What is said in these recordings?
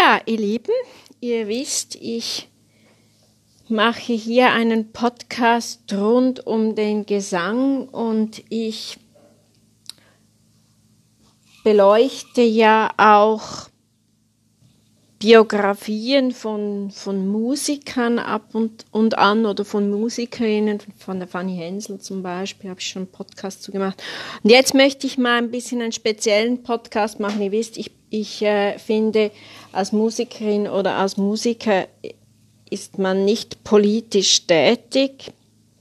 Ja, ihr Lieben, ihr wisst, ich mache hier einen Podcast rund um den Gesang und ich beleuchte ja auch Biografien von, von Musikern ab und, und an oder von Musikerinnen, von der Fanny Hensel zum Beispiel, habe ich schon einen Podcast zu gemacht. Und jetzt möchte ich mal ein bisschen einen speziellen Podcast machen. Ihr wisst, ich, ich äh, finde, als Musikerin oder als Musiker ist man nicht politisch tätig.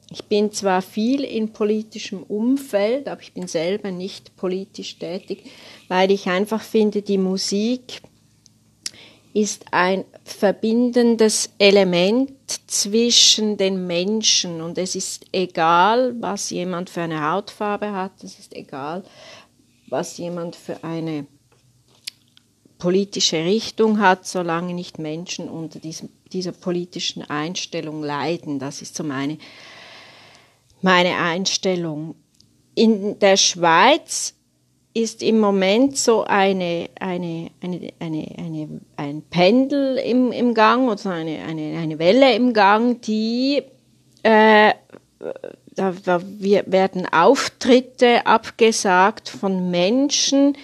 Ich bin zwar viel in politischem Umfeld, aber ich bin selber nicht politisch tätig, weil ich einfach finde, die Musik ist ein verbindendes Element zwischen den Menschen und es ist egal, was jemand für eine Hautfarbe hat, es ist egal, was jemand für eine politische Richtung hat, solange nicht Menschen unter diesem, dieser politischen Einstellung leiden. Das ist so meine, meine Einstellung. In der Schweiz ist im Moment so eine, eine, eine, eine, eine, ein Pendel im, im Gang oder eine, eine, eine Welle im Gang, die äh, da, da werden Auftritte abgesagt von Menschen,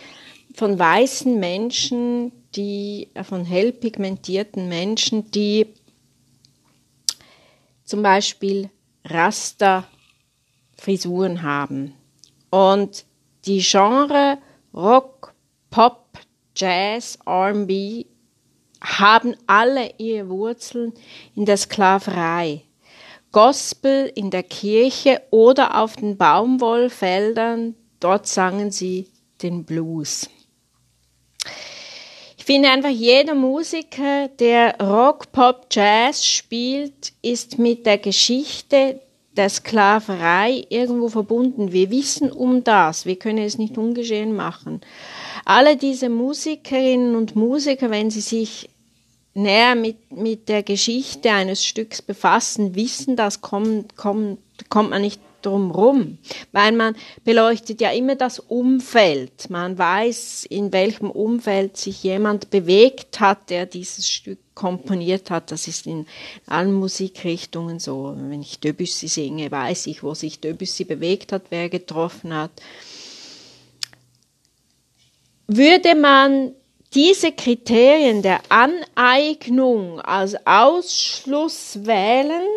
von weißen Menschen, die von hell pigmentierten Menschen, die zum Beispiel Rasta-Frisuren haben. Und die Genre Rock, Pop, Jazz, RB haben alle ihre Wurzeln in der Sklaverei. Gospel in der Kirche oder auf den Baumwollfeldern, dort sangen sie den Blues. Ich finde einfach, jeder Musiker, der Rock, Pop, Jazz spielt, ist mit der Geschichte der Sklaverei irgendwo verbunden. Wir wissen um das. Wir können es nicht ungeschehen machen. Alle diese Musikerinnen und Musiker, wenn sie sich näher mit, mit der Geschichte eines Stücks befassen, wissen das, kommt, kommt, kommt man nicht drumrum, weil man beleuchtet ja immer das Umfeld. Man weiß, in welchem Umfeld sich jemand bewegt hat, der dieses Stück komponiert hat. Das ist in allen Musikrichtungen so. Wenn ich Debussy singe, weiß ich, wo sich Debussy bewegt hat, wer getroffen hat. Würde man diese Kriterien der Aneignung als Ausschluss wählen,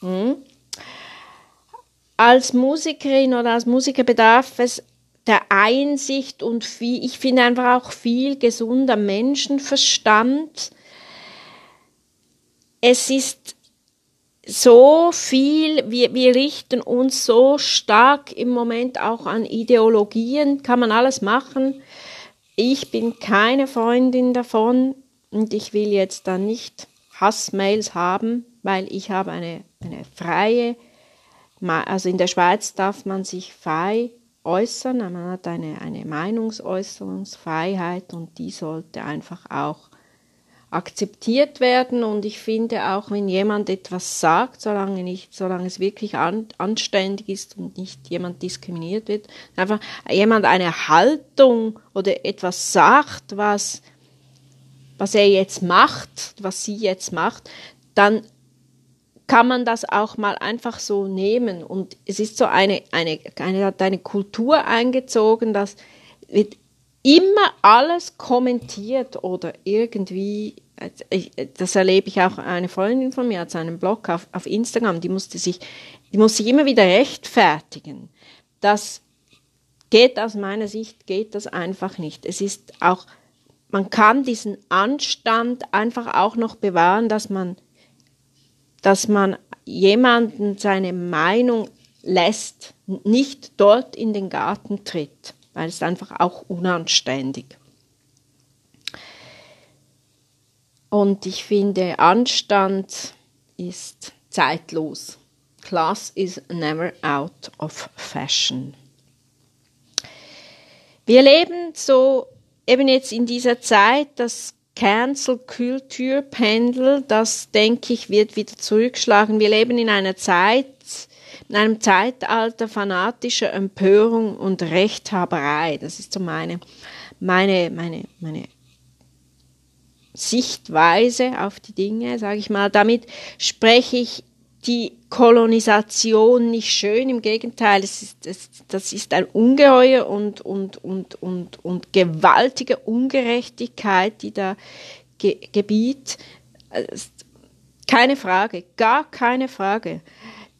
hm, als Musikerin oder als Musiker bedarf es der Einsicht und viel, ich finde einfach auch viel gesunder Menschenverstand. Es ist so viel, wir, wir richten uns so stark im Moment auch an Ideologien, kann man alles machen. Ich bin keine Freundin davon und ich will jetzt da nicht Hassmails haben, weil ich habe eine, eine freie, also in der Schweiz darf man sich frei äußern, man hat eine, eine Meinungsäußerungsfreiheit und die sollte einfach auch akzeptiert werden und ich finde auch, wenn jemand etwas sagt, solange nicht, solange es wirklich an, anständig ist und nicht jemand diskriminiert wird, einfach jemand eine Haltung oder etwas sagt, was, was er jetzt macht, was sie jetzt macht, dann kann man das auch mal einfach so nehmen. Und es ist so eine, eine, eine, eine Kultur eingezogen, dass wird immer alles kommentiert oder irgendwie, das erlebe ich auch, eine Freundin von mir hat seinen Blog auf, auf Instagram, die musste sich, die muss sich immer wieder rechtfertigen. Das geht aus meiner Sicht, geht das einfach nicht. Es ist auch, man kann diesen Anstand einfach auch noch bewahren, dass man dass man jemanden seine Meinung lässt, nicht dort in den Garten tritt, weil es einfach auch unanständig. Und ich finde, Anstand ist zeitlos. Class is never out of fashion. Wir leben so eben jetzt in dieser Zeit, dass Cancel Culture Pendel, das denke ich wird wieder zurückschlagen. Wir leben in einer Zeit, in einem Zeitalter fanatischer Empörung und Rechthaberei. Das ist so meine, meine, meine, meine Sichtweise auf die Dinge, sage ich mal. Damit spreche ich die Kolonisation nicht schön, im Gegenteil, es ist, es, das ist ein Ungeheuer und, und, und, und, und gewaltige Ungerechtigkeit, die da ge gebiet. Keine Frage, gar keine Frage.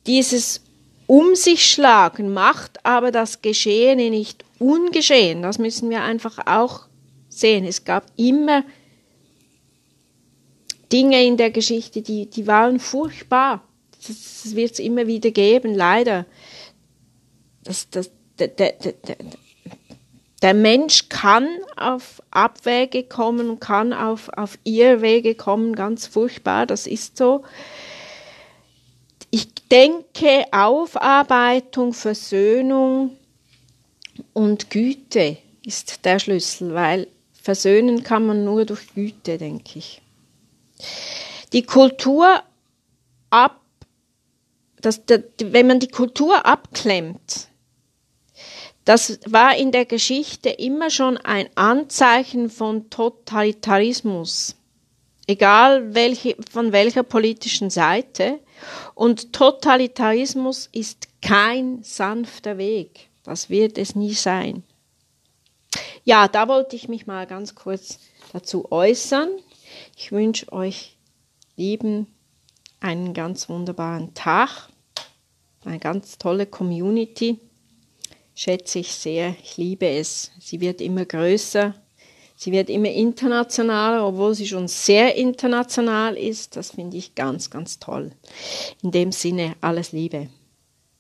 Dieses Um sich schlagen macht aber das Geschehene nicht ungeschehen. Das müssen wir einfach auch sehen. Es gab immer Dinge in der Geschichte, die, die waren furchtbar. Das, das wird es immer wieder geben, leider. Das, das, der, der, der, der Mensch kann auf Abwege kommen kann auf, auf Irrwege kommen, ganz furchtbar, das ist so. Ich denke, Aufarbeitung, Versöhnung und Güte ist der Schlüssel, weil versöhnen kann man nur durch Güte, denke ich. Die Kultur ab, das, das, wenn man die Kultur abklemmt, das war in der Geschichte immer schon ein Anzeichen von Totalitarismus, egal welche, von welcher politischen Seite. Und Totalitarismus ist kein sanfter Weg. Das wird es nie sein. Ja, da wollte ich mich mal ganz kurz dazu äußern. Ich wünsche euch lieben einen ganz wunderbaren Tag, eine ganz tolle Community. Schätze ich sehr, ich liebe es. Sie wird immer größer, sie wird immer internationaler, obwohl sie schon sehr international ist. Das finde ich ganz, ganz toll. In dem Sinne, alles Liebe.